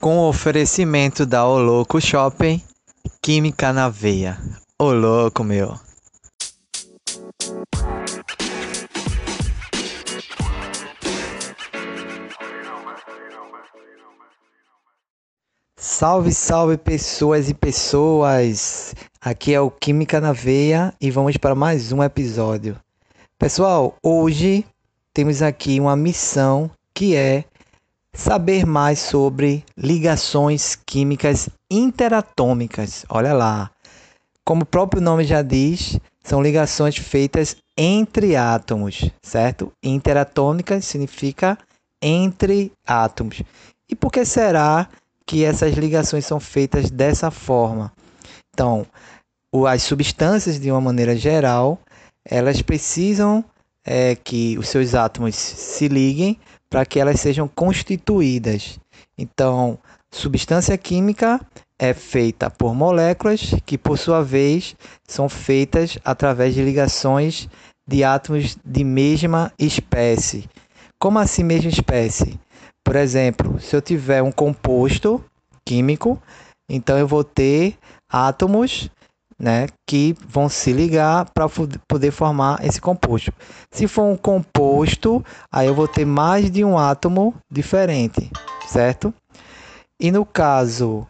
com o oferecimento da O Louco Shopping, Química na Veia. Ô louco, meu. Salve, salve pessoas e pessoas! Aqui é o Química na Veia e vamos para mais um episódio. Pessoal, hoje temos aqui uma missão que é saber mais sobre ligações químicas interatômicas. Olha lá. Como o próprio nome já diz, são ligações feitas entre átomos, certo? Interatômicas significa entre átomos. E por que será que essas ligações são feitas dessa forma? Então, as substâncias, de uma maneira geral, elas precisam é, que os seus átomos se liguem para que elas sejam constituídas. Então, substância química é feita por moléculas que, por sua vez, são feitas através de ligações de átomos de mesma espécie. Como assim mesma espécie? Por exemplo, se eu tiver um composto químico, então eu vou ter átomos né, que vão se ligar para poder formar esse composto. Se for um composto, aí eu vou ter mais de um átomo diferente, certo? E no caso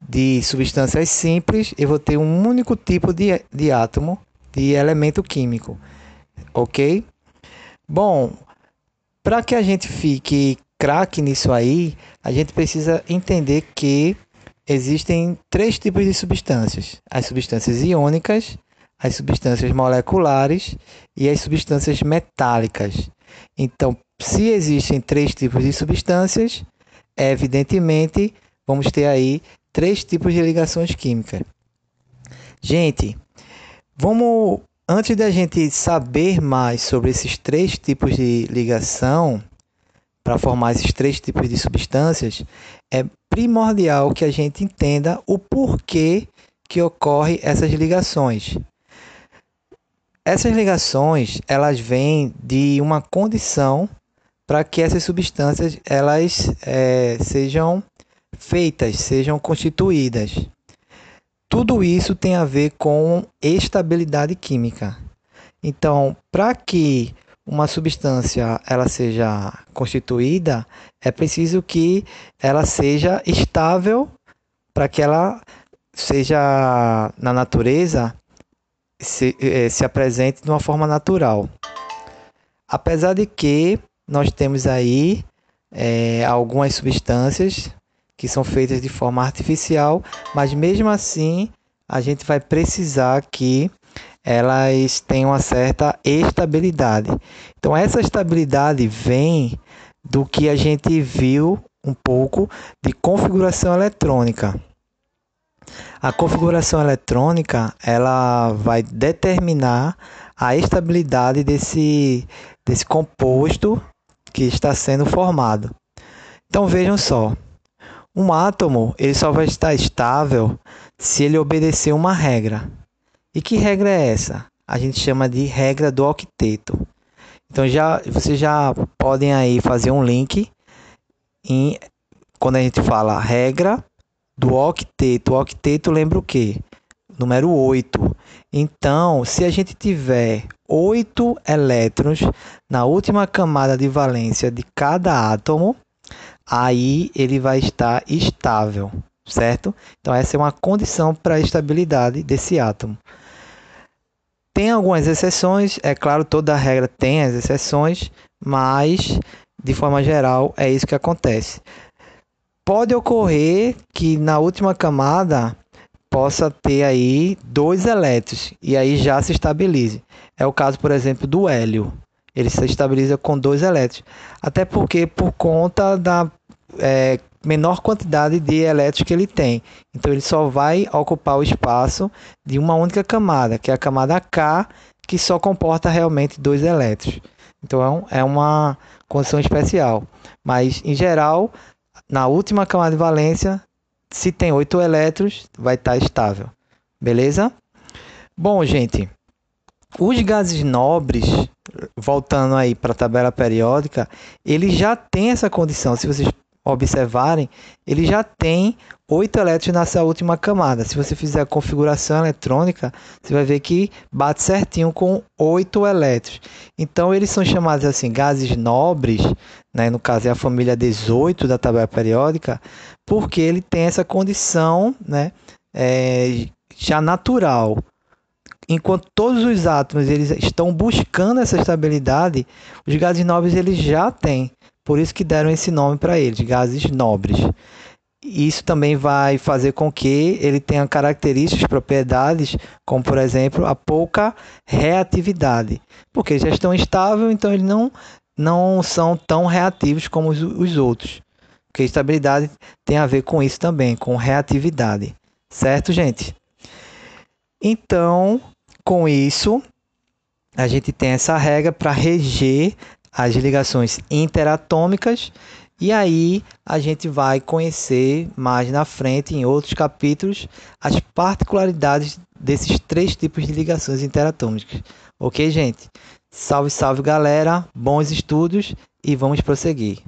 de substâncias simples, eu vou ter um único tipo de, de átomo de elemento químico, ok? Bom, para que a gente fique craque nisso aí, a gente precisa entender que existem três tipos de substâncias: as substâncias iônicas, as substâncias moleculares e as substâncias metálicas. Então, se existem três tipos de substâncias, evidentemente vamos ter aí três tipos de ligações químicas. Gente, vamos antes da gente saber mais sobre esses três tipos de ligação, para formar esses três tipos de substâncias, é primordial que a gente entenda o porquê que ocorre essas ligações. Essas ligações, elas vêm de uma condição para que essas substâncias elas é, sejam feitas, sejam constituídas. Tudo isso tem a ver com estabilidade química. Então, para que uma substância ela seja constituída, é preciso que ela seja estável para que ela seja na natureza se, eh, se apresente de uma forma natural. Apesar de que nós temos aí é, algumas substâncias que são feitas de forma artificial, mas mesmo assim a gente vai precisar que elas têm uma certa estabilidade. Então essa estabilidade vem do que a gente viu um pouco de configuração eletrônica. A configuração eletrônica ela vai determinar a estabilidade desse, desse composto que está sendo formado. Então vejam só, um átomo ele só vai estar estável se ele obedecer uma regra. E que regra é essa? A gente chama de regra do octeto. Então já vocês já podem aí fazer um link em quando a gente fala regra do octeto. O octeto lembra o quê? Número 8. Então, se a gente tiver 8 elétrons na última camada de valência de cada átomo, aí ele vai estar estável, certo? Então essa é uma condição para a estabilidade desse átomo. Tem algumas exceções, é claro, toda regra tem as exceções, mas de forma geral é isso que acontece. Pode ocorrer que na última camada possa ter aí dois elétrons e aí já se estabilize. É o caso, por exemplo, do hélio. Ele se estabiliza com dois elétrons. Até porque por conta da é, menor quantidade de elétrons que ele tem. Então ele só vai ocupar o espaço de uma única camada, que é a camada K, que só comporta realmente dois elétrons. Então é uma condição especial. Mas em geral, na última camada de valência, se tem oito elétrons, vai estar estável. Beleza? Bom, gente, os gases nobres, voltando aí para a tabela periódica, ele já tem essa condição. Se vocês observarem, ele já tem oito elétrons nessa última camada. Se você fizer a configuração eletrônica, você vai ver que bate certinho com oito elétrons. Então, eles são chamados assim gases nobres, né? no caso é a família 18 da tabela periódica, porque ele tem essa condição né? É, já natural. Enquanto todos os átomos eles estão buscando essa estabilidade, os gases nobres eles já têm. Por isso que deram esse nome para eles, gases nobres. Isso também vai fazer com que ele tenha características, propriedades, como por exemplo a pouca reatividade, porque já estão estáveis, então eles não, não são tão reativos como os, os outros. Porque estabilidade tem a ver com isso também, com reatividade. Certo, gente? Então, com isso, a gente tem essa regra para reger as ligações interatômicas e aí a gente vai conhecer mais na frente, em outros capítulos, as particularidades desses três tipos de ligações interatômicas. Ok, gente? Salve, salve galera, bons estudos e vamos prosseguir.